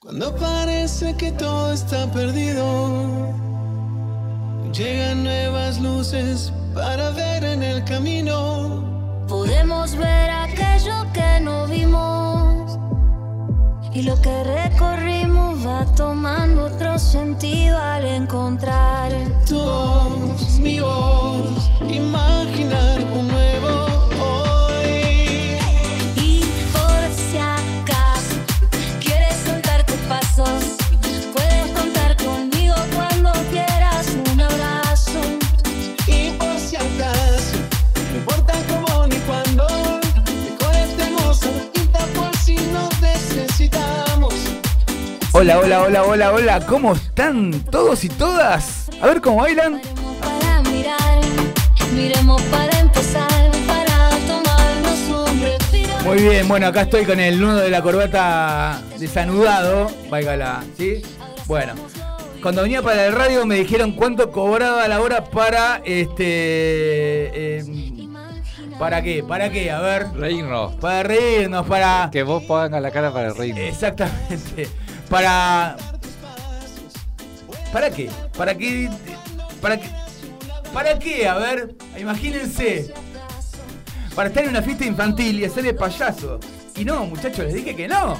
Cuando parece que todo está perdido, llegan nuevas luces para ver en el camino. Podemos ver aquello que no vimos y lo que recorrimos va tomando otro sentido al encontrar tu voz, mi voz, imaginar un nuevo Hola, hola, hola, hola, hola, ¿cómo están todos y todas? A ver cómo bailan. Miremos para mirar, miremos para empezar, para tomarnos un respiro. Muy bien, bueno, acá estoy con el nudo de la corbata desanudado, váigala, ¿sí? Bueno, cuando venía para el radio me dijeron cuánto cobraba la hora para, este, em, ¿para qué? ¿Para qué? A ver, Reino. para reírnos, para... Que vos pongas la cara para el reino. Exactamente. Para. ¿Para qué? ¿Para qué? ¿Para qué? ¿Para qué? A ver, imagínense. Para estar en una fiesta infantil y hacerle payaso. Y no, muchachos, les dije que no.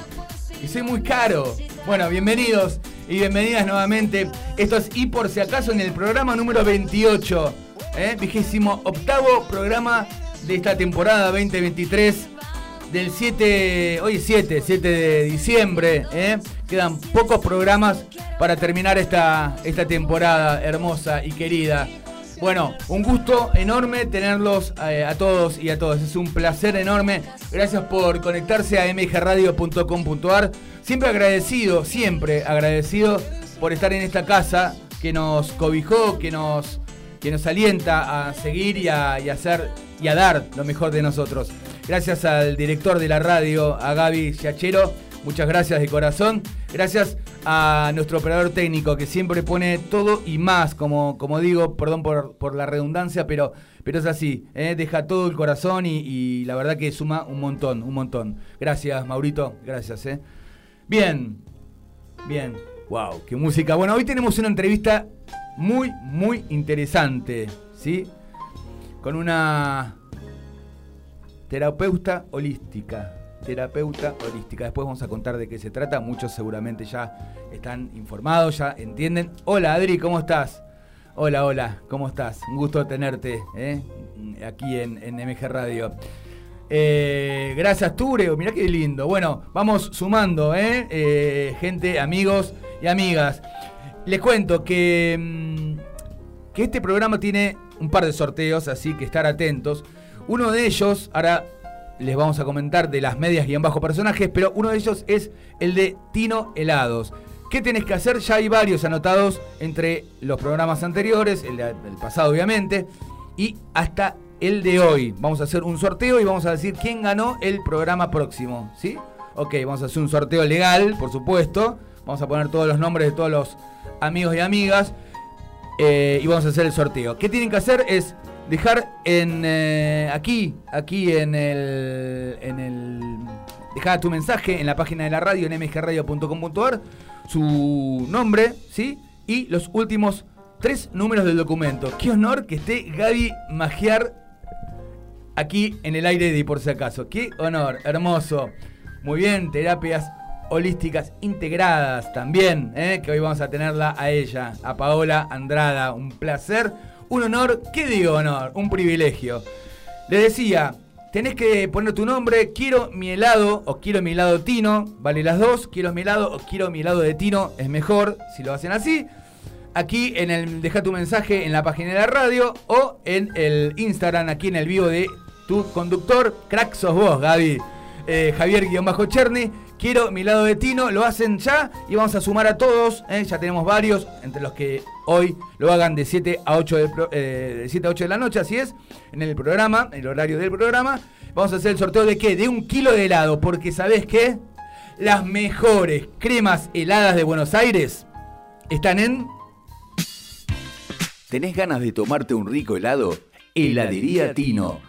Que soy muy caro. Bueno, bienvenidos y bienvenidas nuevamente. Esto es Y por si acaso en el programa número 28. ¿eh? Vigésimo octavo programa de esta temporada 2023 del 7, hoy es 7, 7 de diciembre, ¿eh? quedan pocos programas para terminar esta, esta temporada hermosa y querida. Bueno, un gusto enorme tenerlos eh, a todos y a todas, es un placer enorme. Gracias por conectarse a mgradio.com.ar. Siempre agradecido, siempre agradecido por estar en esta casa que nos cobijó, que nos, que nos alienta a seguir y a hacer y a dar lo mejor de nosotros. Gracias al director de la radio, a Gaby Yachero. Muchas gracias de corazón. Gracias a nuestro operador técnico que siempre pone todo y más, como, como digo, perdón por, por la redundancia, pero, pero es así. ¿eh? Deja todo el corazón y, y la verdad que suma un montón, un montón. Gracias, Maurito. Gracias. ¿eh? Bien, bien. Wow, qué música. Bueno, hoy tenemos una entrevista muy, muy interesante. ¿Sí? Con una terapeuta holística. Terapeuta holística. Después vamos a contar de qué se trata. Muchos seguramente ya están informados, ya entienden. Hola Adri, ¿cómo estás? Hola, hola, ¿cómo estás? Un gusto tenerte ¿eh? aquí en, MG Radio. Eh, gracias Ture, mirá qué lindo. Bueno, vamos sumando, ¿eh? Eh, gente, amigos y amigas. Les cuento que, mm, que este programa tiene un par de sorteos, así que estar atentos. Uno de ellos, ahora les vamos a comentar de las medias y en bajo personajes, pero uno de ellos es el de Tino Helados. ¿Qué tenés que hacer? Ya hay varios anotados entre los programas anteriores, el pasado obviamente, y hasta el de hoy. Vamos a hacer un sorteo y vamos a decir quién ganó el programa próximo, ¿sí? Ok, vamos a hacer un sorteo legal, por supuesto. Vamos a poner todos los nombres de todos los amigos y amigas. Eh, y vamos a hacer el sorteo. ¿Qué tienen que hacer? Es dejar en eh, aquí, aquí en el, en el dejar tu mensaje en la página de la radio en mgradio.com.ar, su nombre, ¿sí? Y los últimos tres números del documento. Qué honor que esté Gaby Magiar aquí en el aire de por si acaso. Qué honor, hermoso. Muy bien, terapias holísticas integradas también, ¿eh? que hoy vamos a tenerla a ella, a Paola Andrada. Un placer, un honor, ¿qué digo honor? Un privilegio. Le decía, tenés que poner tu nombre, quiero mi helado o quiero mi helado Tino, vale las dos, quiero mi helado o quiero mi helado de Tino, es mejor si lo hacen así. Aquí en el deja tu mensaje en la página de la radio o en el Instagram, aquí en el vivo de tu conductor, crack sos vos, Gaby. Eh, Javier-Cherny, quiero mi lado de Tino, lo hacen ya y vamos a sumar a todos, eh, ya tenemos varios, entre los que hoy lo hagan de 7 a 8 de, eh, de 7 a 8 de la noche, así es, en el programa, el horario del programa. Vamos a hacer el sorteo de qué? De un kilo de helado, porque ¿sabés qué? Las mejores cremas heladas de Buenos Aires están en ¿Tenés ganas de tomarte un rico helado? Heladería Tino.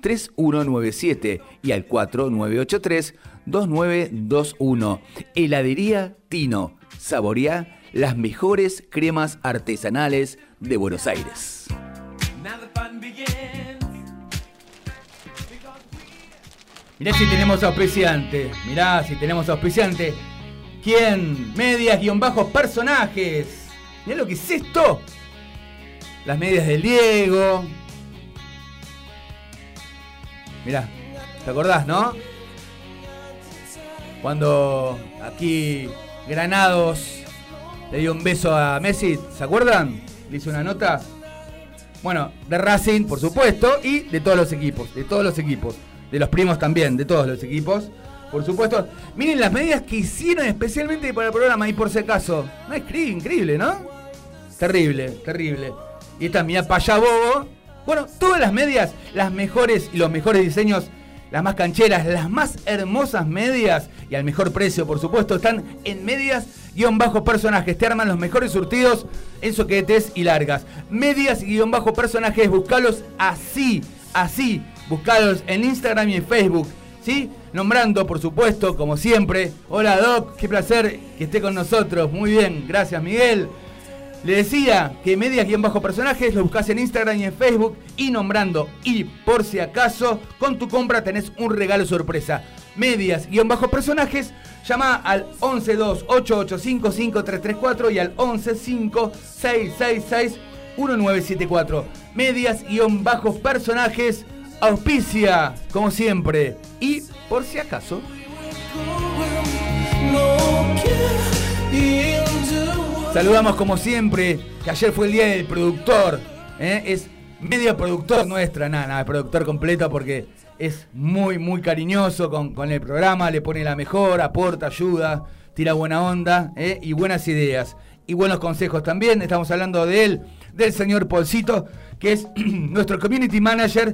3197 y al 4983 2921. Heladería Tino. Saborea las mejores cremas artesanales de Buenos Aires. Mirá si tenemos auspiciante. Mirá si tenemos auspiciante. ¿Quién? Medias-bajos personajes. Mirá lo que es esto. Las medias del Diego, Mirá, ¿te acordás, no? Cuando aquí Granados le dio un beso a Messi, ¿se acuerdan? Le hizo una nota. Bueno, de Racing, por supuesto, y de todos los equipos, de todos los equipos, de los primos también, de todos los equipos, por supuesto. Miren las medidas que hicieron especialmente para el programa, y por si acaso. No es increíble, ¿no? Terrible, terrible. Y esta mía paya bobo bueno, todas las medias, las mejores y los mejores diseños, las más cancheras, las más hermosas medias y al mejor precio, por supuesto, están en medias guion bajo personajes. Te arman los mejores surtidos en soquetes y largas. Medias guion bajo personajes, buscalos así, así. Buscalos en Instagram y en Facebook. ¿Sí? Nombrando, por supuesto, como siempre. Hola Doc, qué placer que esté con nosotros. Muy bien, gracias Miguel. Le decía que medias-bajo personajes lo buscas en Instagram y en Facebook y nombrando y por si acaso con tu compra tenés un regalo sorpresa. Medias-bajo personajes, llama al 112-885-5334 y al 115-666-1974. Medias-bajo personajes, auspicia como siempre y por si acaso. Saludamos como siempre, que ayer fue el día del productor. ¿eh? Es medio productor nuestra, nada, nada, productor completo porque es muy, muy cariñoso con, el programa, le pone la mejor, aporta, ayuda, tira buena onda ¿eh? y buenas ideas. Y buenos consejos también. Estamos hablando de él, del señor Polcito, que es nuestro community manager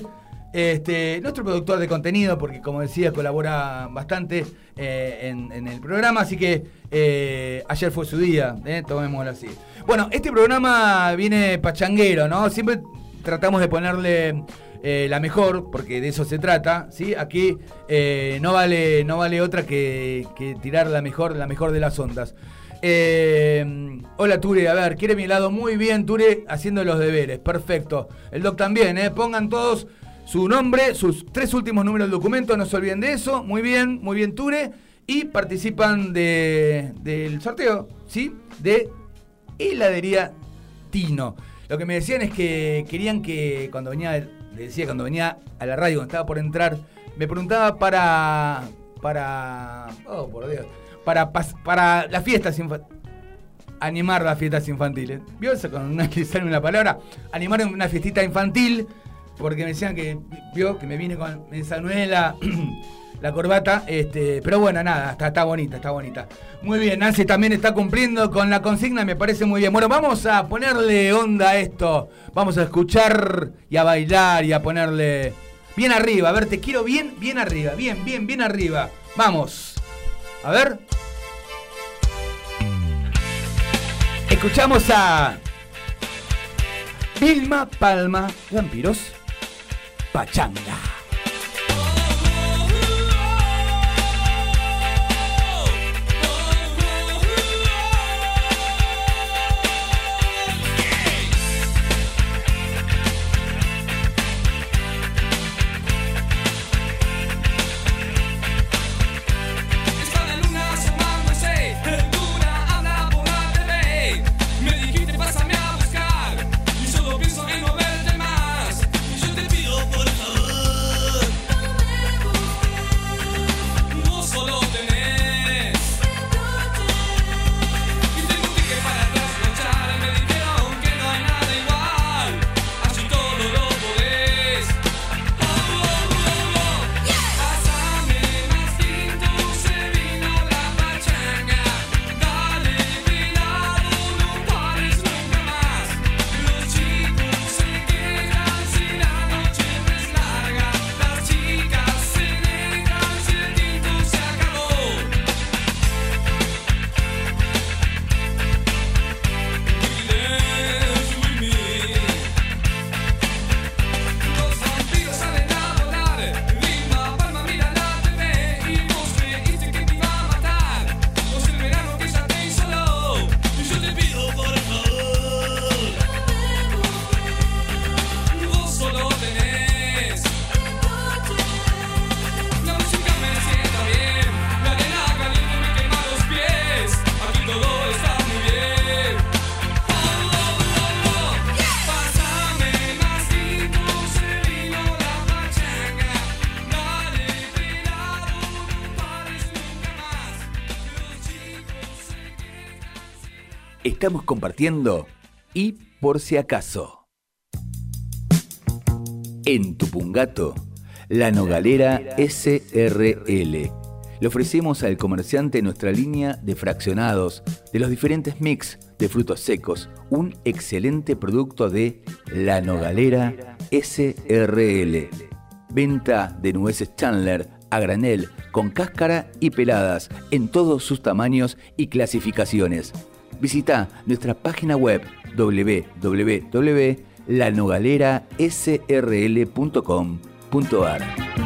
este, nuestro productor de contenido, porque como decía, colabora bastante eh, en, el programa, así que eh, ayer fue su día, eh, tomémoslo así. Bueno, este programa viene pachanguero, ¿no? Siempre tratamos de ponerle la mejor, porque de eso se trata, ¿sí? Aquí no, vale, no vale otra que, tirar la mejor, la mejor de las ondas. hola Ture, a ver, quiere mi helado muy bien, Ture, haciendo los deberes, perfecto. El doc también. Pongan todos su nombre, sus tres últimos números del documento, no se olviden de eso. Muy bien, muy bien, Ture. Y participan del sorteo, ¿sí? De heladería Tino. Lo que me decían es que querían que cuando venía, le decía cuando venía a la radio, cuando estaba por entrar, me preguntaba para. para. oh, por Dios. Para, para las fiestas infantiles animar las fiestas infantiles. ¿Vio con una, una palabra? Animar una fiestita infantil porque me decían que vio que me vine con me desanué la, corbata, este, pero bueno, nada, está, está bonita, está bonita. Muy bien, Nancy también está cumpliendo con la consigna, me parece muy bien. Bueno, vamos a ponerle onda a esto. Vamos a escuchar y a bailar y a ponerle bien arriba. A ver, te quiero bien, bien arriba, bien, bien, bien arriba. Vamos. A ver. Escuchamos a Vilma Palma, Vampiros. 我讲呀。Estamos compartiendo y por si acaso. En Tupungato, la Nogalera SRL. Le ofrecemos al comerciante nuestra línea de fraccionados de los diferentes mix de frutos secos, un excelente producto de La Nogalera SRL. Venta de nueces Chandler a granel, con cáscara y peladas, en todos sus tamaños y clasificaciones. Visita nuestra página web www.lanogalerasrl.com.ar.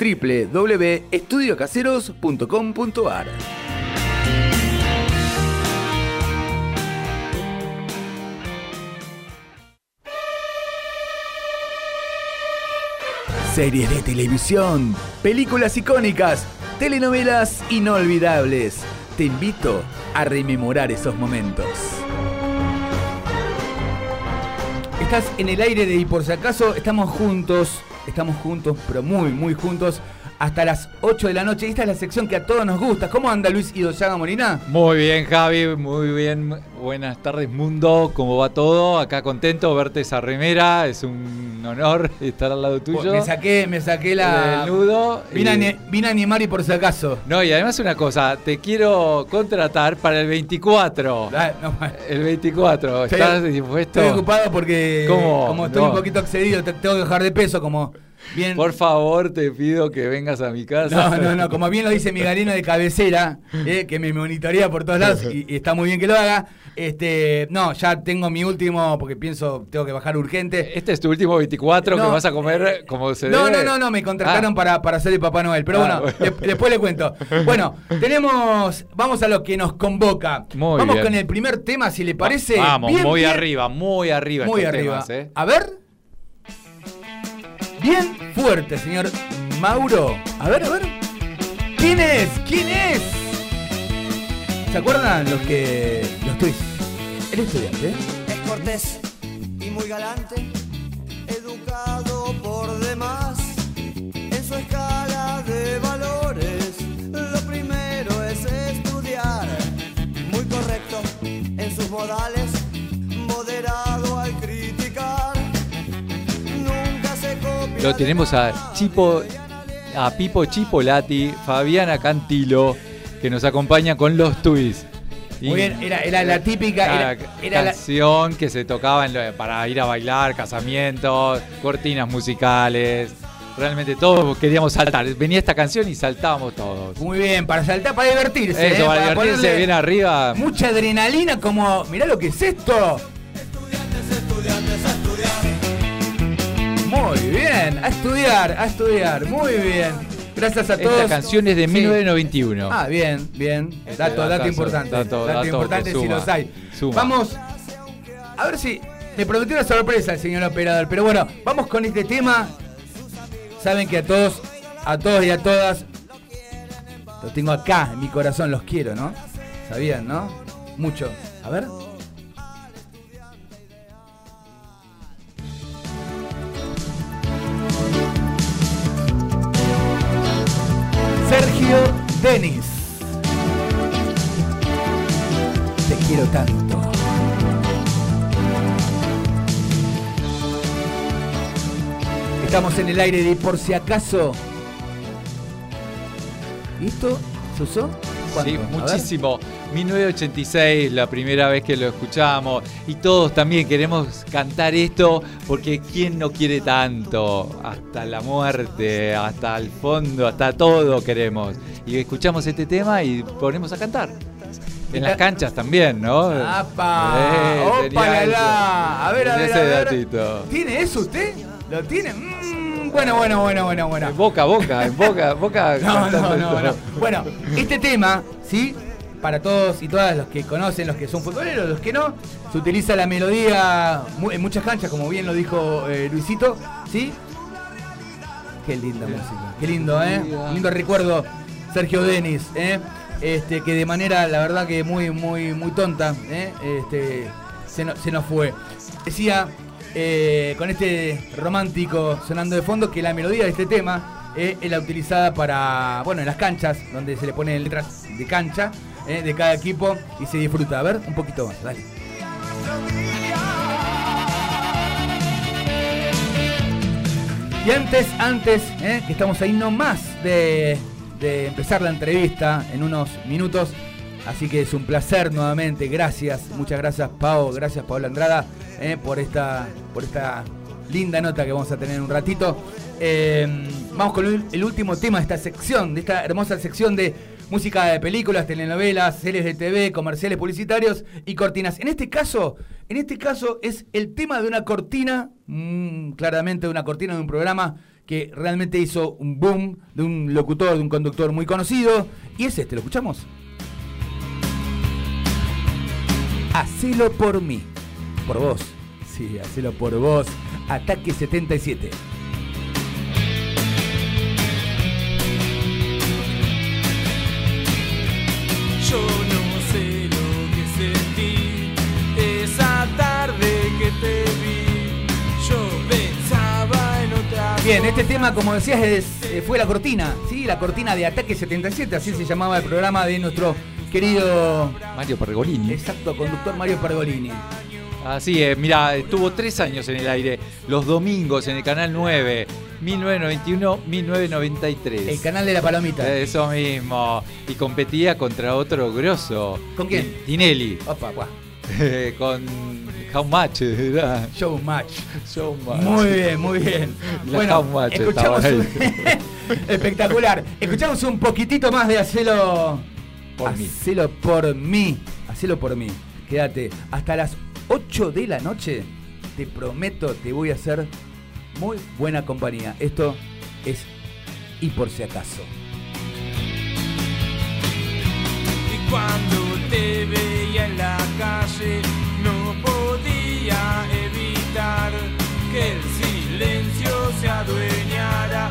www.estudiocaseros.com.ar. Series de televisión, películas icónicas, telenovelas inolvidables. Te invito a rememorar esos momentos. Estás en el aire de y por si acaso estamos juntos Estamos juntos, pero muy, muy juntos hasta las 8 de la noche. Esta es la sección que a todos nos gusta. ¿Cómo anda Luis Idoyaga Molina? Muy bien, Javi, muy bien. Buenas tardes, mundo. ¿Cómo va todo? Acá contento verte esa remera. Es un honor estar al lado tuyo. Me saqué, me saqué la. El nudo. Vine, a, vine a animar y por si acaso. No, y además una cosa, te quiero contratar para el 24. Ah, el 24. ¿Estás dispuesto? Estoy ocupado porque. ¿Cómo? Como estoy un poquito excedido, tengo que dejar de peso, como. Por favor, te pido que vengas a mi casa. No, no, no, como bien lo dice mi galeno de cabecera, eh, que me monitorea por todos lados y, está muy bien que lo haga. Este, no, ya tengo mi último, porque pienso, tengo que bajar urgente. Este es tu último 24 que vas a comer como se no, No, no, no, me contrataron ah. para, para ser el Papá Noel. Pero ah, bueno, después le cuento. Bueno, tenemos, vamos a lo que nos convoca. vamos con el primer tema, si le parece. Vamos, muy arriba, muy arriba. Muy arriba. ¿eh? A ver bien fuerte, señor Mauro. A ver, a ver. ¿Quién es? ¿Quién es? ¿Se acuerdan los que. los tweets? El estudiante. Es cortés y muy galante, educado por demás. En su escala de valores, lo primero es estudiar. Muy correcto en sus modales, lo tenemos a Chipo, a Pipo Chipolati, Fabiana Cantilo, que nos acompaña con los tweets. Muy bien, era, la típica era, canción que se tocaba para ir a bailar, casamientos, cortinas musicales. Realmente todos queríamos saltar. Venía esta canción y saltábamos todos. Muy bien, para saltar, para divertirse. Eso, ¿eh? para, divertirse, bien arriba. Mucha adrenalina, como, mirá lo que es esto. Muy bien, a estudiar, a estudiar, muy bien. Gracias a todos. Esta canción es de 1991. Ah, bien, bien. Este dato, dato, importante. Dato, dato, importante si los hay. Vamos, a ver si me prometió una sorpresa el señor operador, pero bueno, vamos con este tema. Saben que a todos, a todos y a todas, los tengo acá en mi corazón, los quiero, ¿no? ¿Sabían, no? Mucho. A ver. Sergio Denis. Te quiero tanto. Estamos en el aire de por si acaso. ¿Listo? ¿Se usó? Sí, muchísimo. 1986, la primera vez que lo escuchamos, y todos también queremos cantar esto porque ¿quién no quiere tanto? Hasta la muerte, hasta el fondo, hasta todo queremos. Y escuchamos este tema y ponemos a cantar. En las canchas también, ¿no? ¡Apa! Eh, ¡Opa, la! A ver, a ver, Ese a ver. datito. ¿Tiene eso usted? ¿Lo tiene? Mm, bueno, bueno, bueno, bueno, bueno. En boca boca, en boca, boca. No, no, no. Bueno, este tema, ¿sí? Para todos y todas los que conocen, los que son futboleros, los que no, se utiliza la melodía en muchas canchas, como bien lo dijo eh, Luisito, ¿sí? Qué linda música, qué lindo, ¿eh? Lindo recuerdo, Sergio Denis, ¿eh? Este, que de manera, la verdad que muy, muy, muy tonta, ¿eh? Este, se, no- se nos fue. Decía, eh, con este romántico sonando de fondo, que la melodía de este tema eh, es la utilizada para, bueno, en las canchas, donde se le ponen letras de cancha eh, de cada equipo y se disfruta. A ver, un poquito más, dale. Y antes, antes, eh, que estamos ahí nomás de, de empezar la entrevista en unos minutos. Así que es un placer nuevamente. Gracias, muchas gracias Pau, gracias Paola Andrada eh, por esta por esta linda nota que vamos a tener en un ratito. Vamos con el, último tema de esta sección, de esta hermosa sección de música de películas, telenovelas, series de TV, comerciales publicitarios y cortinas. En este caso, en este caso es el tema de una cortina, mm, claramente de una cortina de un programa que realmente hizo un boom de un locutor, de un conductor muy conocido. Y es este, ¿lo escuchamos? Hacelo por mí. Por vos. Sí, hacelo por vos. Ataque 77. Yo no sé lo que sentí esa tarde que te vi. Yo pensaba en otra. Bien, este tema, como decías, es- eh, fue la cortina, ¿sí? La cortina de Ataque 77, así se llamaba el programa de nuestro querido, Mario Pergolini. exacto, conductor Mario Pergolini. Así es, mira, estuvo tres años en el aire, los domingos en el canal 9, 1991-1993. El canal de la palomita. Eso mismo. Y competía contra otro grosso. ¿Con quién? Tinelli. Opa, guau. con How Much era. Showmatch. Show Match. Muy bien, muy bien. La bueno, Howmatch escuchamos estaba un... espectacular. Escuchamos un poquitito más de Hacelo Por mí. Hacelo por mí. Hacelo por mí. Quédate hasta las 8 de la noche. Te prometo, te voy a hacer muy buena compañía. Esto es y por si acaso. Y cuando te veía en la calle, no podía evitar que el silencio se adueñara.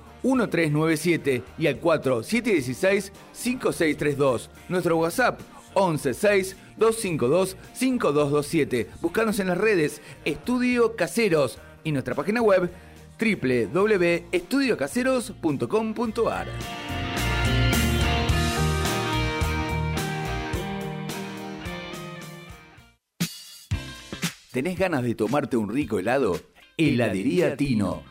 4734-1397 y al 4716-5632. Nuestro WhatsApp 116-252-5227. Buscanos en las redes Estudio Caseros y nuestra página web www.estudiocaseros.com.ar. ¿Tenés ganas de tomarte un rico helado? Heladería Tino.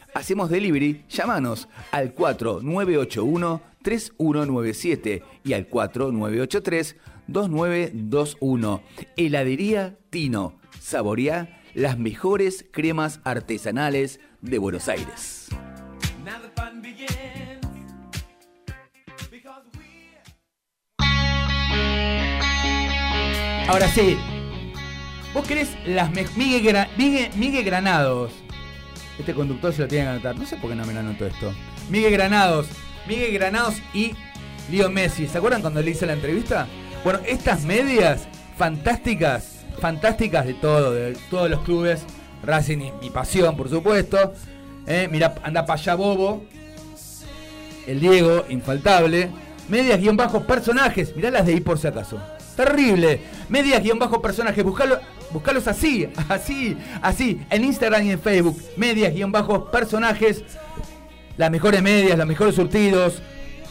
Hacemos delivery, llámanos al 4981-3197 y al 4983-2921. Heladería Tino. Saborea las mejores cremas artesanales de Buenos Aires. Ahora sí, vos querés las Miguel, Miguel Granados este conductor se lo tiene que anotar. No sé por qué no me lo anoto esto. Miguel Granados. Miguel Granados y Leo Messi. ¿Se acuerdan cuando le hice la entrevista? Bueno, estas medias fantásticas, fantásticas de todo, de todos los clubes. Racing y mi pasión, por supuesto. Eh, mira, anda para allá Bobo. El Diego, infaltable. Medias guion bajo personajes. Mirá las de ahí por si acaso. Terrible. Medias guion bajo personajes. Buscalo Buscalos así, así, así, en Instagram y en Facebook. Medias, guion bajos, personajes. Las mejores medias, los mejores surtidos,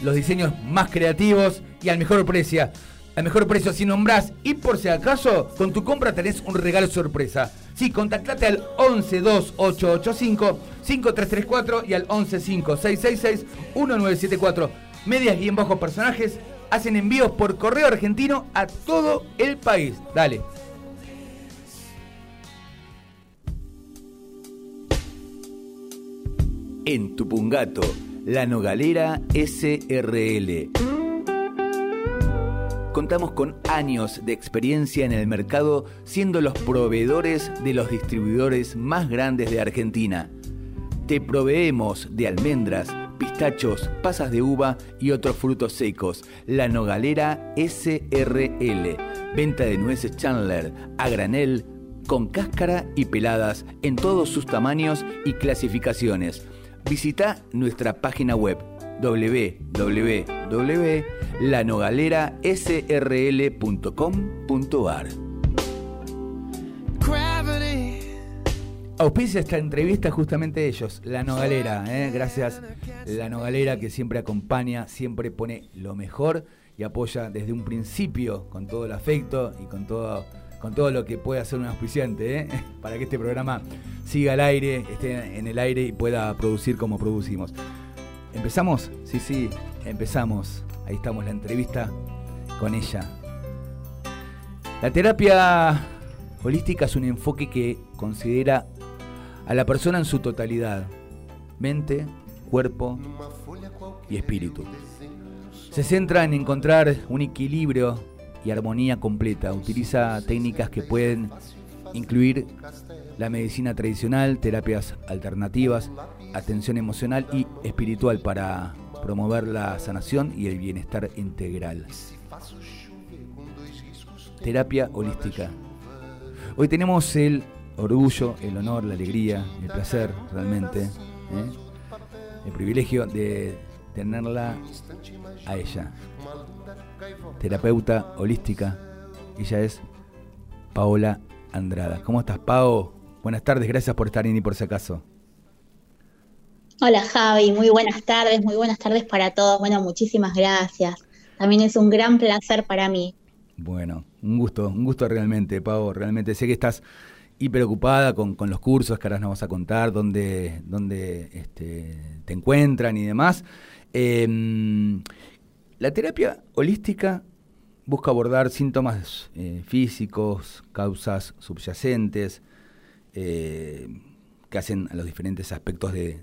los diseños más creativos y al mejor precio. Al mejor precio si nombrás y por si acaso con tu compra tenés un regalo sorpresa. Sí, contactate al 112885-5334 y al 115666-1974. Medias guion bajos personajes hacen envíos por correo argentino a todo el país. Dale. En Tupungato, La Nogalera SRL. Contamos con años de experiencia en el mercado siendo los proveedores de los distribuidores más grandes de Argentina. Te proveemos de almendras, pistachos, pasas de uva y otros frutos secos. La Nogalera SRL. Venta de nueces Chandler a granel, con cáscara y peladas en todos sus tamaños y clasificaciones visita nuestra página web www.lanogalerasrl.com.ar. Auspicia esta entrevista justamente ellos, La Nogalera. ¿eh? Gracias, La Nogalera que siempre acompaña, siempre pone lo mejor y apoya desde un principio con todo el afecto y con todo con todo lo que puede hacer un auspiciante, ¿eh? para que este programa siga al aire, esté en el aire y pueda producir como producimos. ¿Empezamos? Sí, sí, empezamos. Ahí estamos la entrevista con ella. La terapia holística es un enfoque que considera a la persona en su totalidad, mente, cuerpo y espíritu. Se centra en encontrar un equilibrio y armonía completa. Utiliza técnicas que pueden incluir la medicina tradicional, terapias alternativas, atención emocional y espiritual para promover la sanación y el bienestar integral. Terapia holística. Hoy tenemos el orgullo, el honor, la alegría, el placer realmente, ¿eh? el privilegio de tenerla a ella, terapeuta holística. Ella es Paola Andrada. ¿Cómo estás, Pao? Buenas tardes, gracias por estar en y por si acaso. Hola Javi, muy buenas tardes, muy buenas tardes para todos. Bueno, muchísimas gracias. También es un gran placer para mí. Bueno, un gusto, un gusto realmente, Pau. Realmente sé que estás hiper ocupada con, los cursos que ahora nos vas a contar, dónde, dónde este, te encuentran y demás. Em, la terapia holística busca abordar síntomas eh, físicos, causas subyacentes, eh, que hacen a los diferentes aspectos de,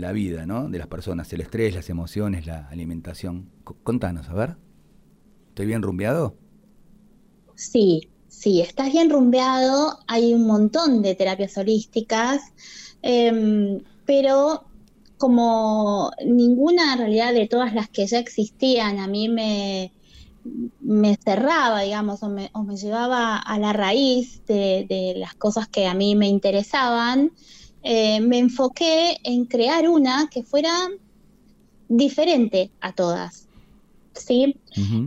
la vida, ¿no? De las personas, el estrés, las emociones, la alimentación. contanos, a ver. ¿Estoy bien rumbeado? Sí, sí, estás bien rumbeado. Hay un montón de terapias holísticas, em, pero como ninguna realidad de todas las que ya existían a mí me, me cerraba, digamos, o me, llevaba a la raíz de, las cosas que a mí me interesaban, eh, me enfoqué en crear una que fuera diferente a todas. ¿sí?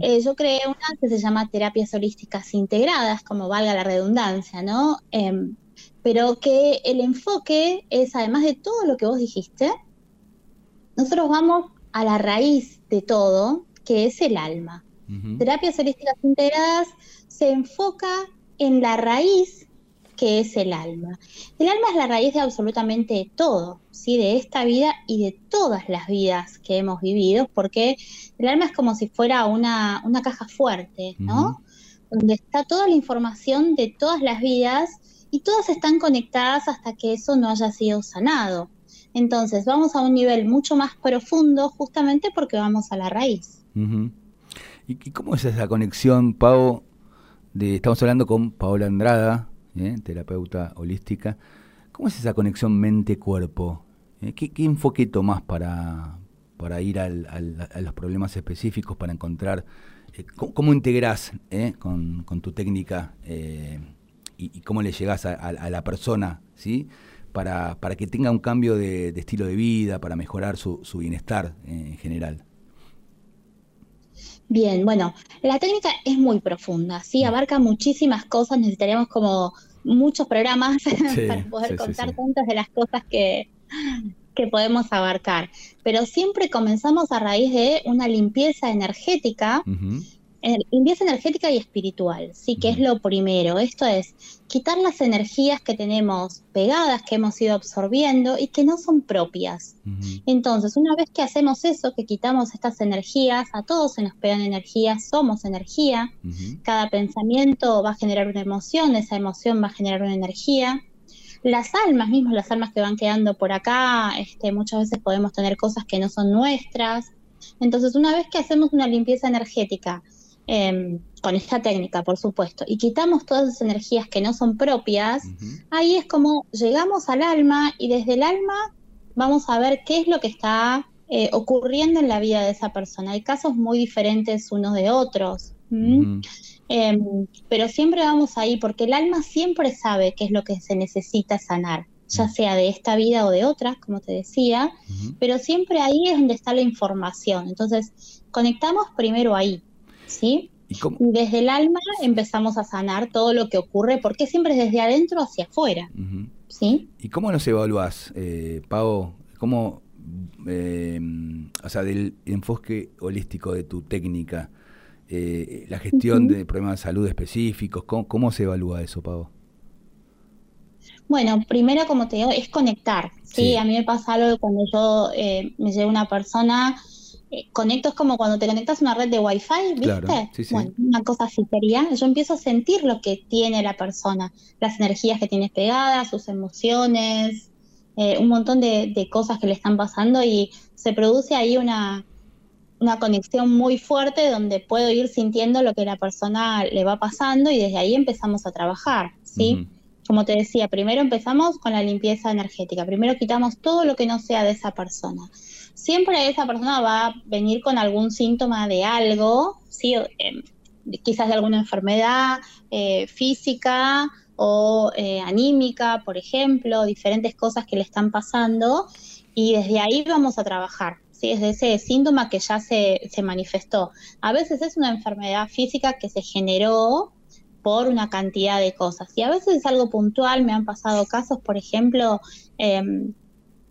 Eh, yo creé una que se llama terapias holísticas integradas, como valga la redundancia, ¿no? Em, pero que el enfoque es, además de todo lo que vos dijiste, nosotros vamos a la raíz de todo, que es el alma. Terapias holísticas integradas se enfoca en la raíz que es el alma. El alma es la raíz de absolutamente todo, ¿sí? de esta vida y de todas las vidas que hemos vivido, porque el alma es como si fuera una, una caja fuerte, ¿no? Donde está toda la información de todas las vidas y todas están conectadas hasta que eso no haya sido sanado. Entonces vamos a un nivel mucho más profundo justamente porque vamos a la raíz. ¿Y, y cómo es esa conexión, Pau? Estamos hablando con Paola Andrada, ¿eh? terapeuta holística. ¿Cómo es esa conexión mente-cuerpo? ¿Eh? ¿Qué, qué enfoque tomás para, para ir al- a los problemas específicos, para encontrar eh, cómo, cómo integrás con, tu técnica y, cómo le llegás a, la persona, ¿sí? Para, para que tenga un cambio de, estilo de vida, para mejorar su, bienestar en general. Bien, bueno, la técnica es muy profunda, sí, abarca muchísimas cosas, necesitaríamos como muchos programas para poder sí, contar sí. tantas de las cosas que, que podemos abarcar. Pero siempre comenzamos a raíz de una limpieza energética, limpieza energética y espiritual, sí, que es lo primero. Esto es quitar las energías que tenemos pegadas, que hemos ido absorbiendo y que no son propias. Entonces, una vez que hacemos eso, que quitamos estas energías, a todos se nos pegan energías, somos energía, cada pensamiento va a generar una emoción, esa emoción va a generar una energía. Las almas, mismas las almas que van quedando por acá, este, muchas veces podemos tener cosas que no son nuestras. Entonces, una vez que hacemos una limpieza energética, em, con esta técnica, por supuesto, y quitamos todas esas energías que no son propias, ahí es como llegamos al alma y desde el alma vamos a ver qué es lo que está eh, ocurriendo en la vida de esa persona. Hay casos muy diferentes unos de otros. Em, pero siempre vamos ahí porque el alma siempre sabe qué es lo que se necesita sanar, ya sea de esta vida o de otras, como te decía, pero siempre ahí es donde está la información. Entonces, conectamos primero ahí, ¿sí? ¿Y cómo, desde el alma empezamos a sanar todo lo que ocurre, porque siempre es desde adentro hacia afuera. ¿sí? ¿Y cómo los evaluás, eh, Pau? ¿Cómo, eh, o sea, del enfoque holístico de tu técnica, eh, la gestión de problemas de salud específicos, ¿cómo, cómo se evalúa eso, Pau? Bueno, primero, como te digo, es conectar. Sí, Sí. a mí me pasa algo cuando yo eh, me llega una persona, eh, conecto es como cuando te conectas a una red de Wi-Fi, ¿viste? Claro, sí, sí. Bueno, una cosa así sería. Yo empiezo a sentir lo que tiene la persona, las energías que tiene pegadas, sus emociones, eh, un montón de, de cosas que le están pasando y se produce ahí una, una conexión muy fuerte donde puedo ir sintiendo lo que la persona le va pasando y desde ahí empezamos a trabajar, ¿sí? Como te decía, primero empezamos con la limpieza energética. Primero quitamos todo lo que no sea de esa persona. Siempre esa persona va a venir con algún síntoma de algo, ¿sí? Em, quizás de alguna enfermedad eh, física o eh, anímica, por ejemplo, diferentes cosas que le están pasando y desde ahí vamos a trabajar. ¿sí? Desde ese síntoma que ya se, se manifestó. A veces es una enfermedad física que se generó por una cantidad de cosas. Y a veces es algo puntual, me han pasado casos, por ejemplo, em,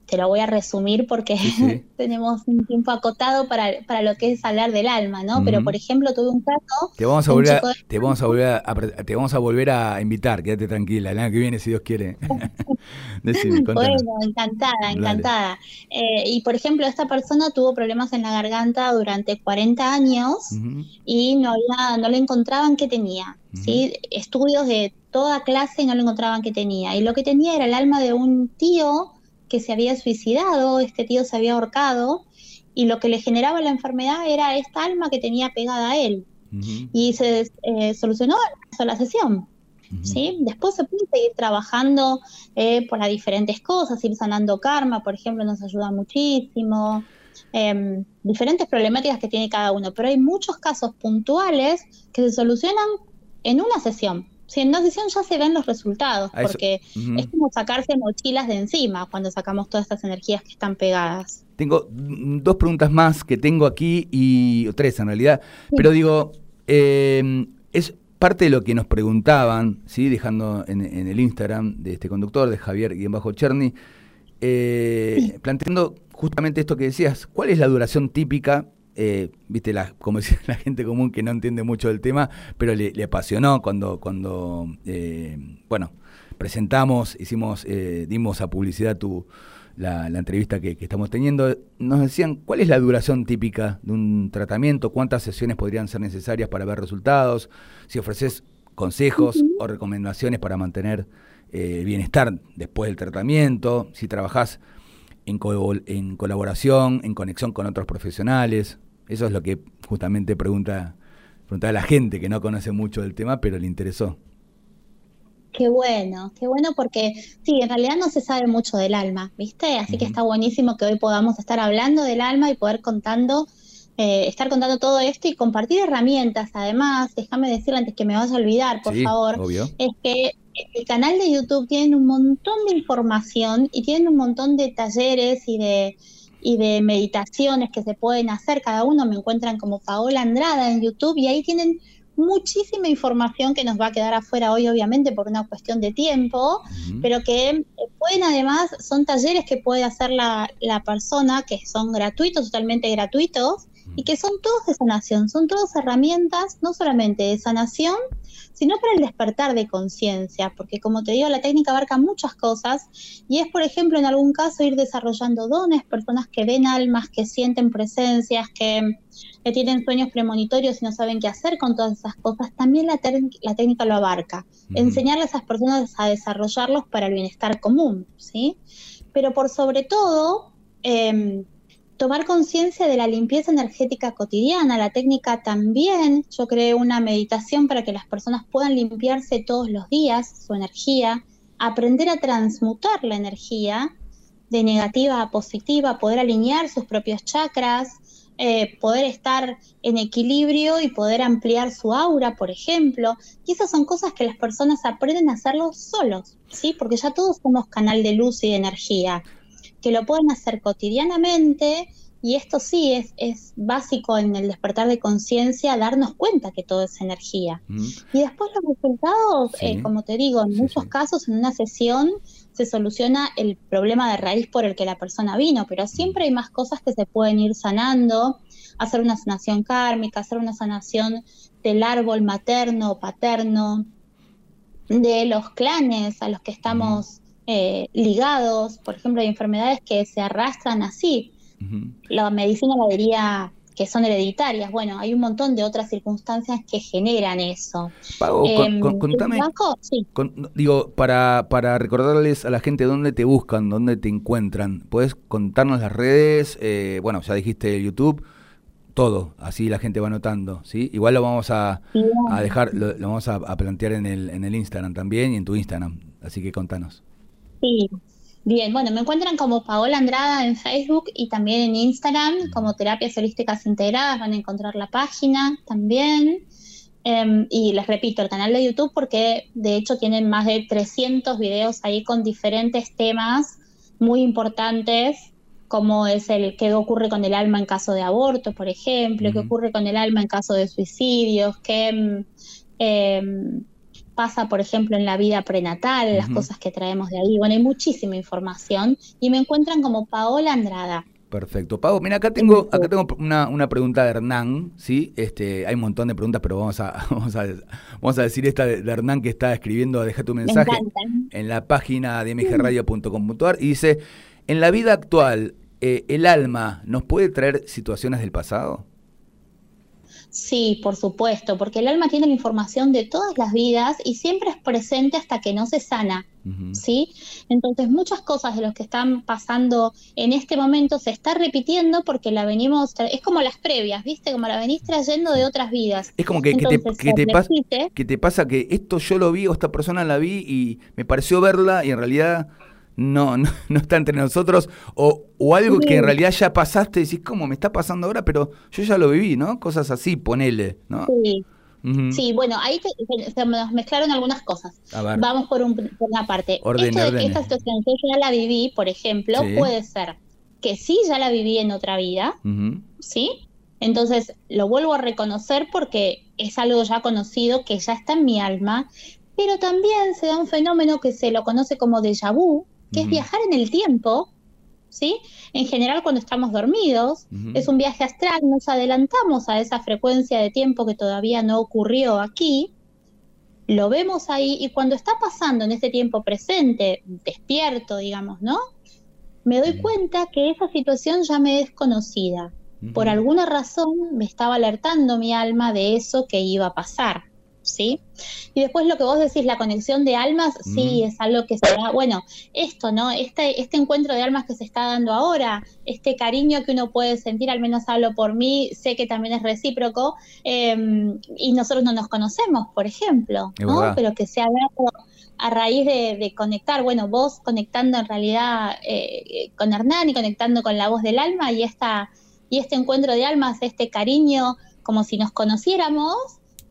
te lo voy a resumir porque Sí, sí. tenemos un tiempo acotado para, para lo que es hablar del alma, ¿no? Pero, por ejemplo, tuve un caso, Te vamos a volver a, de- te vamos a volver a, a- te vamos a volver a invitar, quédate tranquila, el año que viene si Dios quiere. Decime, bueno, encantada, encantada. Eh, y, por ejemplo, esta persona tuvo problemas en la garganta durante 40 años y no, había, no le encontraban qué tenía, ¿sí? Estudios de toda clase y no le encontraban qué tenía. Y lo que tenía era el alma de un tío que se había suicidado, este tío se había ahorcado, y lo que le generaba la enfermedad era esta alma que tenía pegada a él. Y se eh, solucionó sola sesión. ¿sí? Después se puede seguir trabajando eh, por las diferentes cosas, ir sanando karma, por ejemplo, nos ayuda muchísimo. em, diferentes problemáticas que tiene cada uno, pero hay muchos casos puntuales que se solucionan en una sesión. Si en una sesión ya se ven los resultados, porque es como sacarse mochilas de encima cuando sacamos todas estas energías que están pegadas. tengo mm, dos preguntas más que tengo aquí y o tres en realidad, pero digo, eh, es parte de lo que nos preguntaban, ¿sí? dejando en, en el Instagram de este conductor, de Javier y en bajo Cherny, eh, planteando justamente esto que decías, ¿cuál es la duración típica? Eh, viste, la, como decía la gente común que no entiende mucho del tema, pero le, le apasionó cuando, cuando eh, bueno, presentamos, hicimos, eh, dimos a publicidad tu, la, la entrevista que, que estamos teniendo. Nos decían, ¿cuál es la duración típica de un tratamiento? ¿Cuántas sesiones podrían ser necesarias para ver resultados? Si ofreces consejos o recomendaciones para mantener eh, bienestar después del tratamiento, si trabajás en, co- en colaboración, en conexión con otros profesionales. Eso es lo que justamente pregunta, pregunta a la gente que no conoce mucho del tema, pero le interesó. Qué bueno, qué bueno porque sí, en realidad no se sabe mucho del alma, ¿viste? Así que está buenísimo que hoy podamos estar hablando del alma y poder contando, eh, estar contando todo esto y compartir herramientas. Además, déjame decirle antes que me vaya a olvidar, por sí, favor, obvio. es que el canal de YouTube tiene un montón de información y tiene un montón de talleres y de, y de meditaciones que se pueden hacer. Cada uno me encuentran como Paola Andrada en YouTube y ahí tienen muchísima información que nos va a quedar afuera hoy, obviamente, por una cuestión de tiempo, pero que eh, pueden además, son talleres que puede hacer la, la persona, que son gratuitos, totalmente gratuitos, y que son todos de sanación, son todas herramientas, no solamente de sanación, sino para el despertar de conciencia, porque como te digo, la técnica abarca muchas cosas y es, por ejemplo, en algún caso ir desarrollando dones, personas que ven almas, que sienten presencias, que, que tienen sueños premonitorios y no saben qué hacer con todas esas cosas, también la, técnica- la técnica lo abarca. Ujú. Enseñarle a esas personas a desarrollarlos para el bienestar común, ¿sí? Pero por sobre todo, em, tomar conciencia de la limpieza energética cotidiana. La técnica también, yo creé una meditación para que las personas puedan limpiarse todos los días su energía, aprender a transmutar la energía de negativa a positiva, poder alinear sus propios chakras, eh, poder estar en equilibrio y poder ampliar su aura, por ejemplo. Y esas son cosas que las personas aprenden a hacerlo solos, ¿sí? Porque ya todos somos canal de luz y de energía que lo pueden hacer cotidianamente y esto sí es, es básico en el despertar de conciencia, darnos cuenta que todo es energía. Ujú. Y después los resultados, Sí. eh, como te digo, en Sí, muchos sí. casos en una sesión se soluciona el problema de raíz por el que la persona vino, pero siempre hay más cosas que se pueden ir sanando, hacer una sanación kármica, hacer una sanación del árbol materno o paterno, de los clanes a los que estamos eh, ligados, por ejemplo, hay enfermedades que se arrastran así, la medicina la diría que son hereditarias. Bueno, hay un montón de otras circunstancias que generan eso. Pago, Em, con- ¿el contame, banco? Sí. con- digo, para, para recordarles a la gente dónde te buscan, dónde te encuentran. ¿Puedes contarnos las redes? Eh, bueno, ya dijiste YouTube, todo, así la gente va notando, ¿sí? Igual lo vamos a, dejar, lo, lo vamos a, a plantear en el, en el Instagram también y en tu Instagram, así que contanos. Sí, bien, bueno, me encuentran como Paola Andrada en Facebook y también en Instagram como Terapias Holísticas Integradas, van a encontrar la página también. Em, y les repito, el canal de YouTube porque de hecho tienen más de 300 videos ahí con diferentes temas muy importantes, como es el qué ocurre con el alma en caso de aborto, por ejemplo, qué ocurre con el alma en caso de suicidios, qué... em, em, pasa, por ejemplo, en la vida prenatal, las cosas que traemos de ahí. Bueno, hay muchísima información y me encuentran como Paola Andrada. Perfecto. Pau, mira, acá tengo, acá tengo una, una pregunta de Hernán, ¿sí? Este, hay un montón de preguntas, pero vamos a, vamos a, vamos a decir esta de, de Hernán que está escribiendo, deja tu Me mensaje en la página de mgradio.com.ar y dice, en la vida actual, eh, ¿el alma nos puede traer situaciones del pasado? Sí, por supuesto, porque el alma tiene la información de todas las vidas y siempre es presente hasta que no se sana. ¿Sí? Entonces, muchas cosas de los que están pasando en este momento se está repitiendo porque la venimos, es como las previas, ¿viste? Como la venís trayendo de otras vidas. Es como que, que te, pas- que te pasa que esto yo lo vi o esta persona la vi y me pareció verla y en realidad no, no, no está entre nosotros o, o algo que en realidad ya pasaste y decís, ¿cómo me está pasando ahora? Pero yo ya lo viví, ¿no? Cosas así, ponele, ¿no? Sí, sí, bueno, ahí te- se, se nos mezclaron algunas cosas. A ver. Vamos por, un- por una parte. Ordene, Esto de que esta situación yo ya la viví, por ejemplo, Sí. puede ser que sí ya la viví en otra vida. ¿sí? Entonces lo vuelvo a reconocer porque es algo ya conocido que ya está en mi alma, pero también se da un fenómeno que se lo conoce como déjà vu, que es viajar en el tiempo, ¿sí? En general cuando estamos dormidos, es un viaje astral, nos adelantamos a esa frecuencia de tiempo que todavía no ocurrió aquí, lo vemos ahí y cuando está pasando en este tiempo presente, despierto, digamos, ¿no? Me doy cuenta que esa situación ya me es conocida. Por alguna razón me estaba alertando mi alma de eso que iba a pasar, ¿sí? Y después lo que vos decís, la conexión de almas, sí, Mm. es algo que se da, bueno, esto, ¿no? Este, este encuentro de almas que se está dando ahora, este cariño que uno puede sentir, al menos hablo por mí, sé que también es recíproco, eh, y nosotros no nos conocemos, por ejemplo, ¿no? Pero que se ha dado a raíz de, de conectar, bueno, vos conectando en realidad eh, con Hernán y conectando con la voz del alma y esta y este encuentro de almas, este cariño, como si nos conociéramos,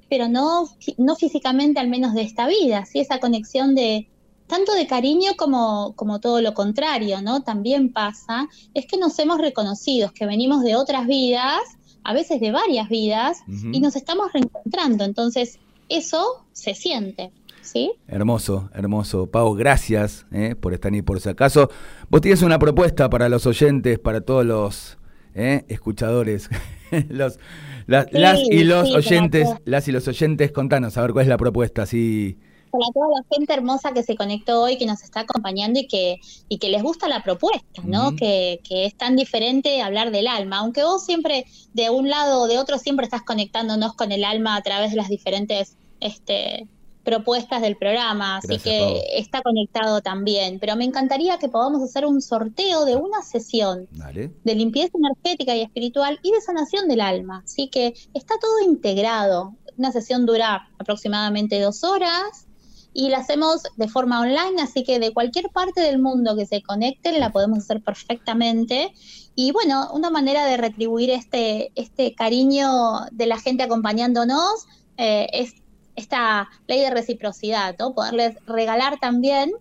pero no, no físicamente al menos de esta vida, ¿sí? esa conexión de tanto de cariño como, como todo lo contrario, ¿no? También pasa, es que nos hemos reconocido, que venimos de otras vidas, a veces de varias vidas, y nos estamos reencontrando, entonces eso se siente, ¿sí? Hermoso, hermoso. Pau, gracias eh, por estar ahí por si acaso. Vos tienes una propuesta para los oyentes, para todos los eh, escuchadores, los, las, Sí, las y los sí, oyentes, las y los oyentes, contanos, a ver cuál es la propuesta, así. para toda la gente hermosa que se conectó hoy, que nos está acompañando y que, y que les gusta la propuesta, ¿no? Que, que es tan diferente hablar del alma. Aunque vos siempre, de un lado o de otro, siempre estás conectándonos con el alma a través de las diferentes este, propuestas del programa, así que está conectado también. Pero me encantaría que podamos hacer un sorteo de una sesión Dale. de limpieza energética y espiritual y de sanación del alma. Así que está todo integrado. Una sesión dura aproximadamente dos horas y la hacemos de forma online, así que de cualquier parte del mundo que se conecten la podemos hacer perfectamente. Y bueno, una manera de retribuir este, este cariño de la gente acompañándonos eh, es esta ley de reciprocidad, ¿no? Poderles regalar también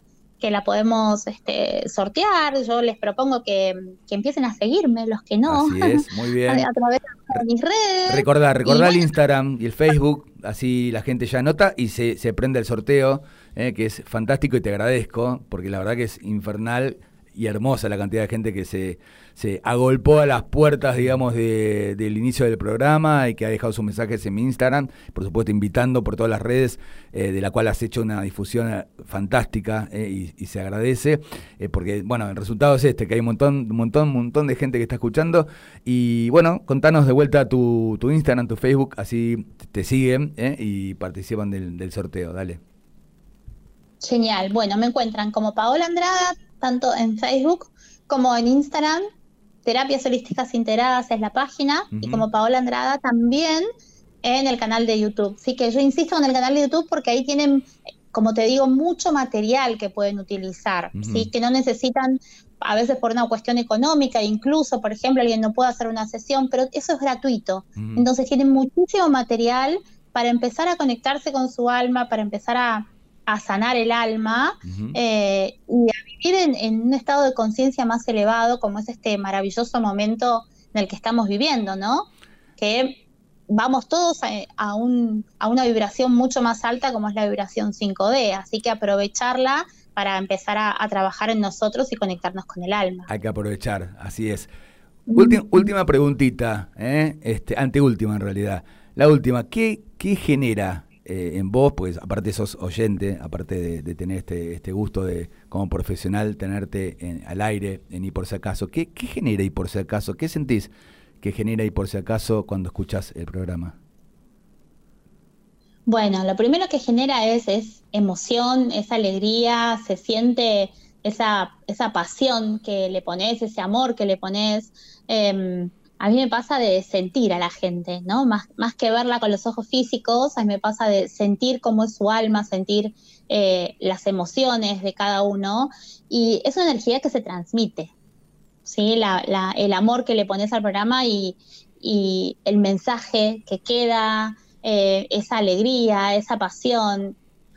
que la podemos este, sortear. Yo les propongo que, que empiecen a seguirme, los que no, Así es, muy bien. a, través de mis redes. Recordar, recordar el. Instagram y el Facebook, así la gente ya anota y se, se prende el sorteo, eh, que es fantástico y te agradezco, porque la verdad que es infernal y hermosa la cantidad de gente que se, se agolpó a las puertas, digamos, de- del inicio del programa y que ha dejado sus mensajes en mi Instagram, por supuesto invitando por todas las redes, eh, de la cual has hecho una difusión eh, fantástica eh, y, se agradece, porque, bueno, el resultado es este, que hay un montón, un montón, un montón de gente que está escuchando y, bueno, contanos de vuelta tu, tu Instagram, tu Facebook, así te siguen y participan del, del sorteo, dale. Genial. Bueno, me encuentran como Paola Andrada, tanto en Facebook como en Instagram. Terapias Holísticas Integradas es la página, y como Paola Andrada también en el canal de YouTube. Así que yo insisto en el canal de YouTube porque ahí tienen, como te digo, mucho material que pueden utilizar. ¿sí? que no necesitan, a veces por una cuestión económica, incluso, por ejemplo, alguien no puede hacer una sesión, pero eso es gratuito. Entonces tienen muchísimo material para empezar a conectarse con su alma, para empezar a, a sanar el alma eh, y a vivir en, en un estado de conciencia más elevado, como es este maravilloso momento en el que estamos viviendo, ¿no? Que vamos todos a, a un- a una vibración mucho más alta como es la vibración 5D, así que aprovecharla para empezar a, a trabajar en nosotros y conectarnos con el alma. Hay que aprovechar, así es. Última preguntita, ¿eh? este, anteúltima en realidad. La última, ¿qué, qué genera eh, en vos, pues aparte sos oyente, aparte de, tener este, este gusto de como profesional tenerte en- al aire en Y por si acaso, ¿qué, qué genera Y por si acaso? ¿Qué sentís que genera Y por si acaso cuando escuchas el programa? Bueno, lo primero que genera es, es emoción, es alegría, se siente esa, esa pasión que le pones, ese amor que le pones. Eh, a mí me pasa de sentir a la gente, ¿no? Más, más que verla con los ojos físicos, a mí me pasa de sentir cómo es su alma, sentir eh, las emociones de cada uno. Y es una energía que se transmite, ¿sí? La, la, el amor que le pones al programa y, el mensaje que queda, eh, esa alegría, esa pasión,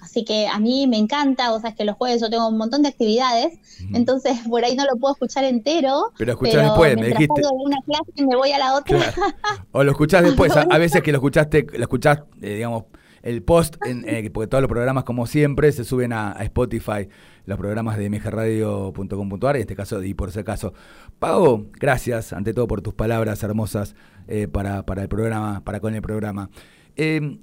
Así que a mí me encanta, o sea, es que los jueves yo tengo un montón de actividades, entonces por ahí no lo puedo escuchar entero. Pero escuchás después, me dijiste. de una clase y me voy a la otra. Claro. O lo escuchás después, a, a veces que lo escuchaste, lo escuchás, eh, digamos, el post, en, eh, porque todos los programas, como siempre, se suben a, a Spotify, los programas de mgradio.com.ar, en este caso, y por si acaso. Pago, gracias, ante todo, por tus palabras hermosas eh, para, para el programa, para con el programa. Eh,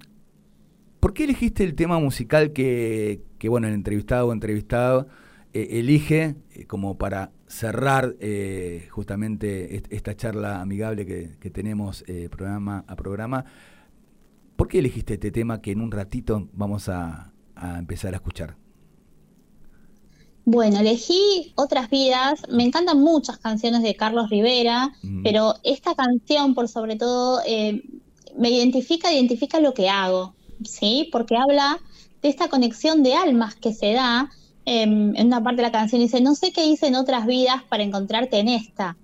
¿Por qué elegiste el tema musical que, que bueno, el entrevistado o entrevistado eh, elige eh, como para cerrar eh, justamente est- esta charla amigable que, que tenemos programa a programa? ¿Por qué elegiste este tema que en un ratito vamos a, a empezar a escuchar? Bueno, elegí Otras Vidas. Me encantan muchas canciones de Carlos Rivera, Mm. pero esta canción, por sobre todo, eh, me identifica, identifica lo que hago, ¿sí? Porque habla de esta conexión de almas que se da. em, en una parte de la canción dice, no sé qué hice en otras vidas para encontrarte en esta.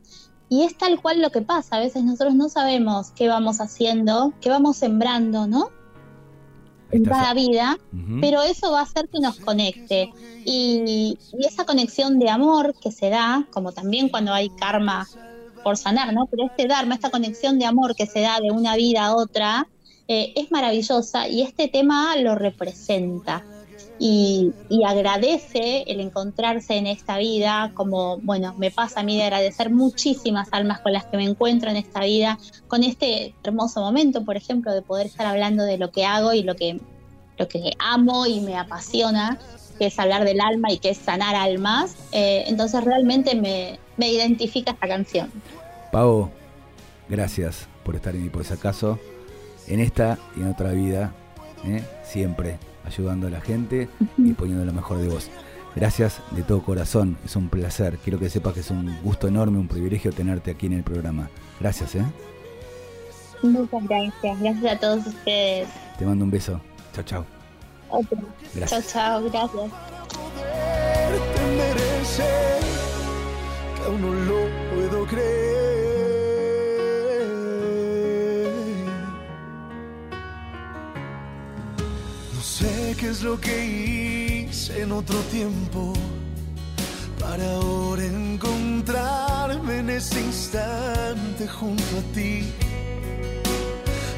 Y es tal cual lo que pasa. A veces nosotros no sabemos qué vamos haciendo, qué vamos sembrando, ¿no? En cada vida Ujú. pero eso va a hacer que nos conecte. Y, y esa conexión de amor que se da, como también cuando hay karma por sanar, ¿no? Pero este dharma, esta conexión de amor que se da de una vida a otra, eh, es maravillosa y este tema lo representa. Y, agradece el encontrarse en esta vida, como, bueno, me pasa a mí de agradecer muchísimas almas con las que me encuentro en esta vida, con este hermoso momento, por ejemplo, de poder estar hablando de lo que hago y lo que lo que amo y me apasiona, que es hablar del alma y que es sanar almas. Eh, entonces realmente me, me identifica esta canción. Pau, gracias por estar en si acaso, en esta y en otra vida, ¿eh? siempre ayudando a la gente y poniendo lo mejor de vos. Gracias de todo corazón, es un placer. Quiero que sepas que es un gusto enorme, un privilegio tenerte aquí en el programa. Gracias, ¿eh? Muchas gracias. Gracias a todos ustedes. Te mando un beso. Chao, chao. Otro. Chao, Gracias. chao. Gracias. te merece que aún no lo puedo creer. Sé qué es lo que hice en otro tiempo para ahora encontrarme en ese instante junto a ti.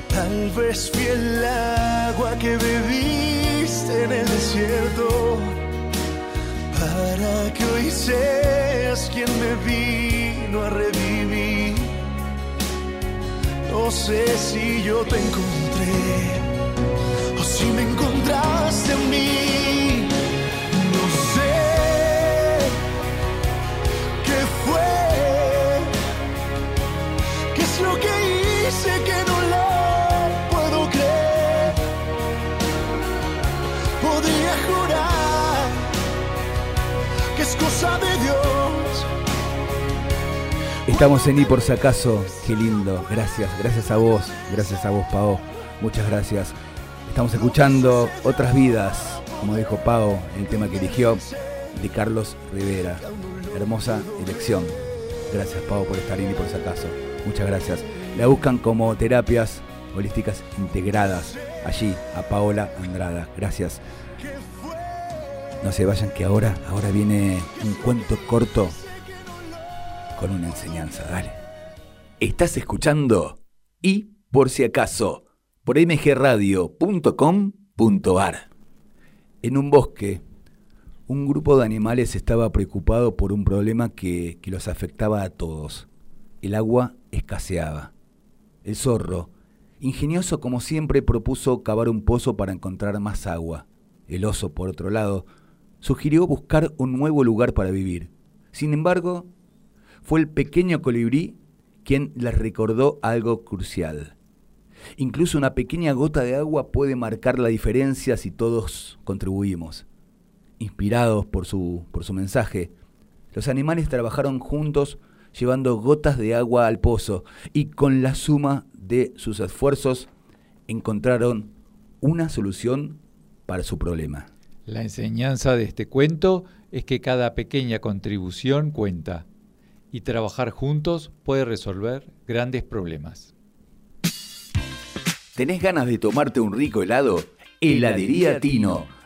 Tal vez fui el agua que bebiste en el desierto para que hoy seas quien me vino a revivir. No sé si yo te encontré encontraste a mí. No sé qué fue, qué es lo que hice que no lo puedo creer. Podría jurar que es cosa de Dios. Estamos en Y por si acaso, qué lindo. Gracias, gracias a vos, gracias a vos, Pau. Muchas gracias. Estamos escuchando Otras Vidas, como dijo Pau, el tema que eligió de Carlos Rivera. Hermosa elección. Gracias, Pau, por estar en Y por si acaso. Muchas gracias. La buscan como terapias holísticas integradas. Allí, a Paola Andrada. Gracias. No se vayan que ahora, ahora viene un cuento corto con una enseñanza, dale. Estás escuchando y por si acaso por mgradio.com.ar. En un bosque, un grupo de animales estaba preocupado por un problema que, que los afectaba a todos. El agua escaseaba. El zorro, ingenioso como siempre, propuso cavar un pozo para encontrar más agua. El oso, por otro lado, sugirió buscar un nuevo lugar para vivir. Sin embargo, fue el pequeño colibrí quien les recordó algo crucial. Incluso una pequeña gota de agua puede marcar la diferencia si todos contribuimos. Inspirados por su, por su mensaje, los animales trabajaron juntos llevando gotas de agua al pozo y con la suma de sus esfuerzos encontraron una solución para su problema. La enseñanza de este cuento es que cada pequeña contribución cuenta y trabajar juntos puede resolver grandes problemas. ¿Tenés ganas de tomarte un rico helado? Heladería Tino,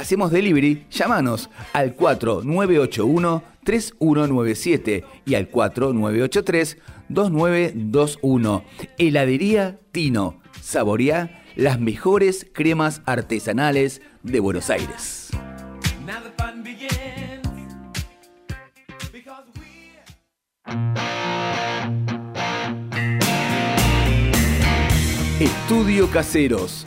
Hacemos delivery, llámanos al 4981 3197 y al 4983 2921. Heladería Tino. Saborea las mejores cremas artesanales de Buenos Aires. Estudio Caseros.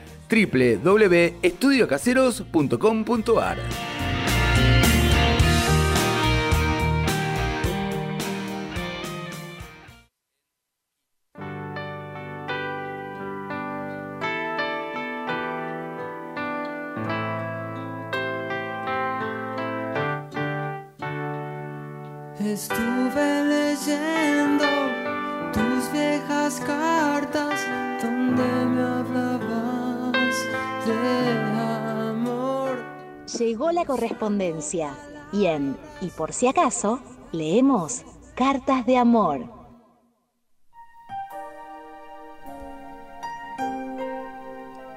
www.estudiocaseros.com.ar. correspondencia y en Y por si acaso, leemos Cartas de Amor.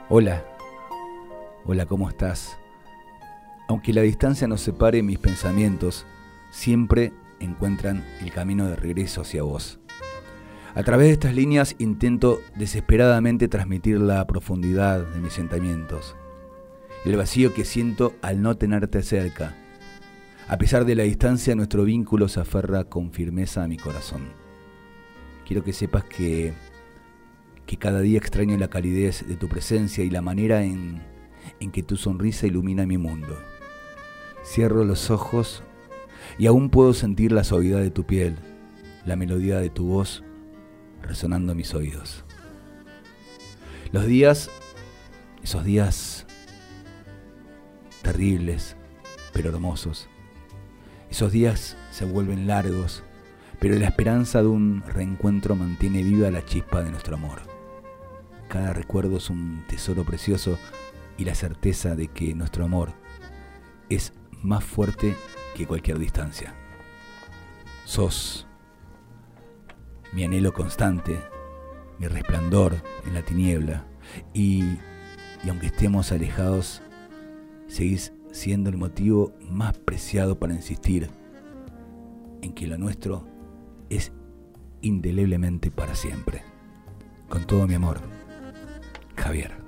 Hola, hola, ¿cómo estás? Aunque la distancia nos separe, mis pensamientos siempre encuentran el camino de regreso hacia vos. A través de estas líneas intento desesperadamente transmitir la profundidad de mis sentimientos, el vacío que siento al no tenerte cerca. A pesar de la distancia, nuestro vínculo se aferra con firmeza a mi corazón. Quiero que sepas que, que cada día extraño la calidez de tu presencia y la manera en, en que tu sonrisa ilumina mi mundo. Cierro los ojos y aún puedo sentir la suavidad de tu piel, la melodía de tu voz resonando en mis oídos. Los días, esos días terribles, pero hermosos, esos días se vuelven largos, pero la esperanza de un reencuentro mantiene viva la chispa de nuestro amor. Cada recuerdo es un tesoro precioso y la certeza de que nuestro amor es más fuerte que cualquier distancia. Sos mi anhelo constante, mi resplandor en la tiniebla y, y aunque estemos alejados, seguís siendo el motivo más preciado para insistir en que lo nuestro es indeleblemente para siempre. Con todo mi amor, Javier.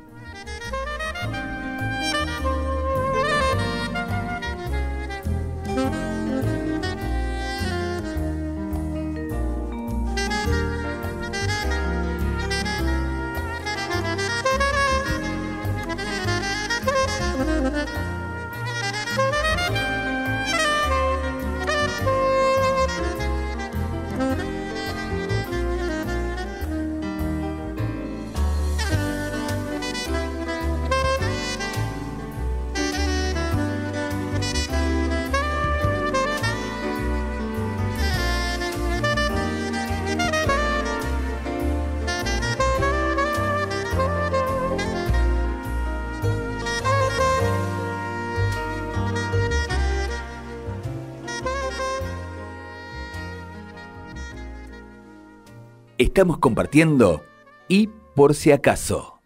Estamos compartiendo y por si acaso.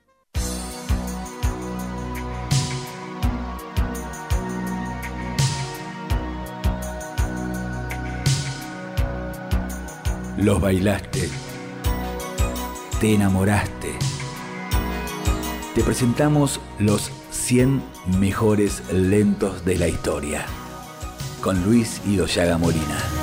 Los bailaste. Te enamoraste. Te presentamos los 100 mejores lentos de la historia. Con Luis Idoyaga Molina.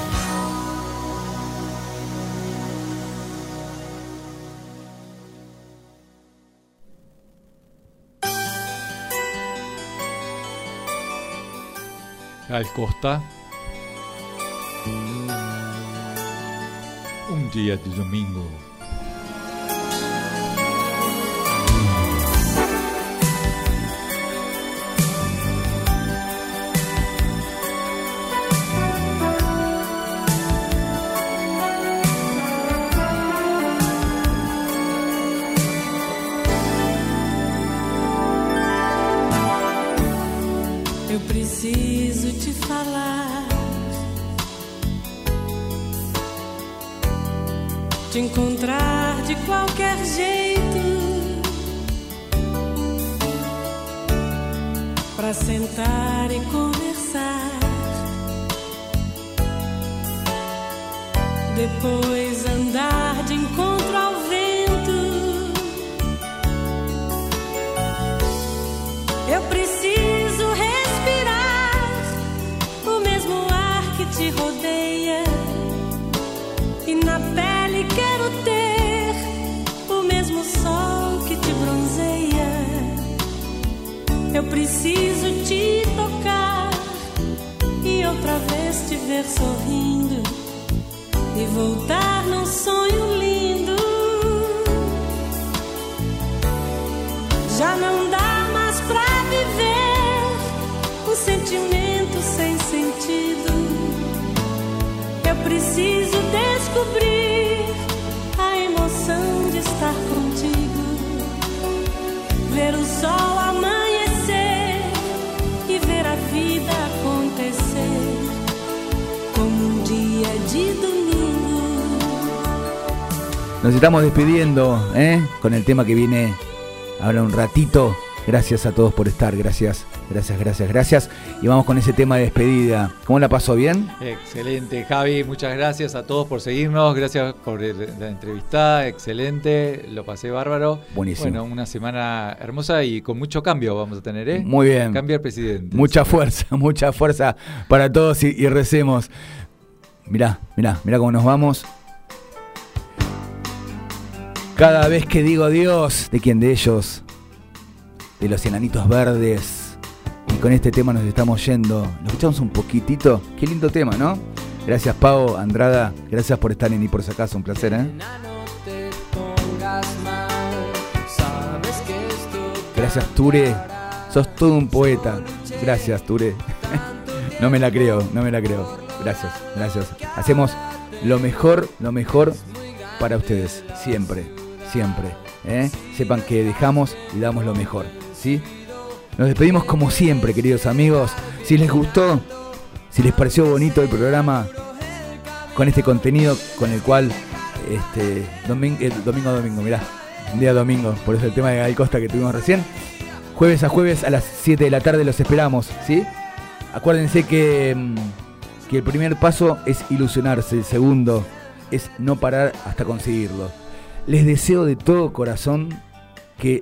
Al Costa. Un día de domingo. Eu preciso te tocar e outra vez te ver sorrindo e voltar num sonho lindo. Já não dá mais pra viver o sentimento sem sentido. Eu preciso descobrir a emoção de estar contigo, ver o sol Nos estamos despidiendo ¿eh? con el tema que viene ahora un ratito. Gracias a todos por estar, gracias, gracias, gracias, gracias. Y vamos con ese tema de despedida. ¿Cómo la pasó bien? Excelente, Javi. Muchas gracias a todos por seguirnos. Gracias por la entrevista. Excelente. Lo pasé bárbaro. Buenísimo. Bueno, una semana hermosa y con mucho cambio vamos a tener, ¿eh? Muy bien. Cambia el presidente. Mucha fuerza, mucha fuerza para todos y, y recemos. Mirá, mirá, mirá cómo nos vamos. Cada vez que digo Dios, ¿de quién de ellos? De los enanitos verdes. Y con este tema nos estamos yendo. ¿Lo escuchamos un poquitito? Qué lindo tema, ¿no? Gracias, Pau, Andrada. Gracias por estar en Y por si acaso. Un placer, ¿eh? Gracias, Ture. Sos todo un poeta. Gracias, Ture. no me la creo, no me la creo. Gracias, gracias. Hacemos lo mejor, lo mejor para ustedes. Siempre, siempre. ¿eh? Sepan que dejamos y damos lo mejor. ¿Sí? Nos despedimos como siempre, queridos amigos. Si les gustó, si les pareció bonito el programa, con este contenido con el cual este domingo, domingo a domingo, mirá, día domingo, por eso el tema de Gal Costa que tuvimos recién. Jueves a jueves a las 7 de la tarde los esperamos, ¿sí? Acuérdense que, mm, que el primer paso es ilusionarse, el segundo es no parar hasta conseguirlo. Les deseo de todo corazón que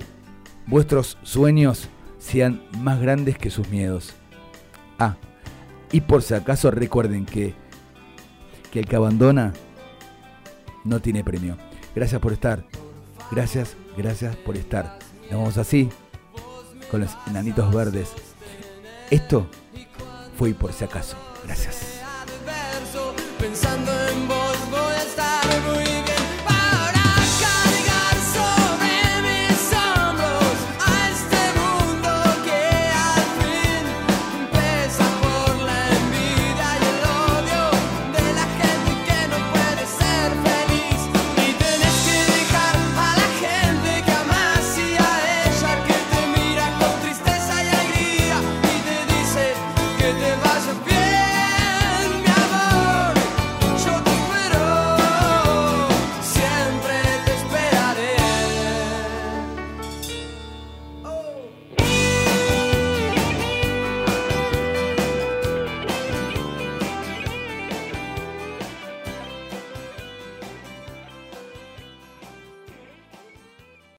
vuestros sueños sean más grandes que sus miedos. Ah, y por si acaso recuerden que, que el que abandona no tiene premio. Gracias por estar. Gracias, gracias por estar. Nos vamos así, con los enanitos verdes. Esto fue y por si acaso. Gracias.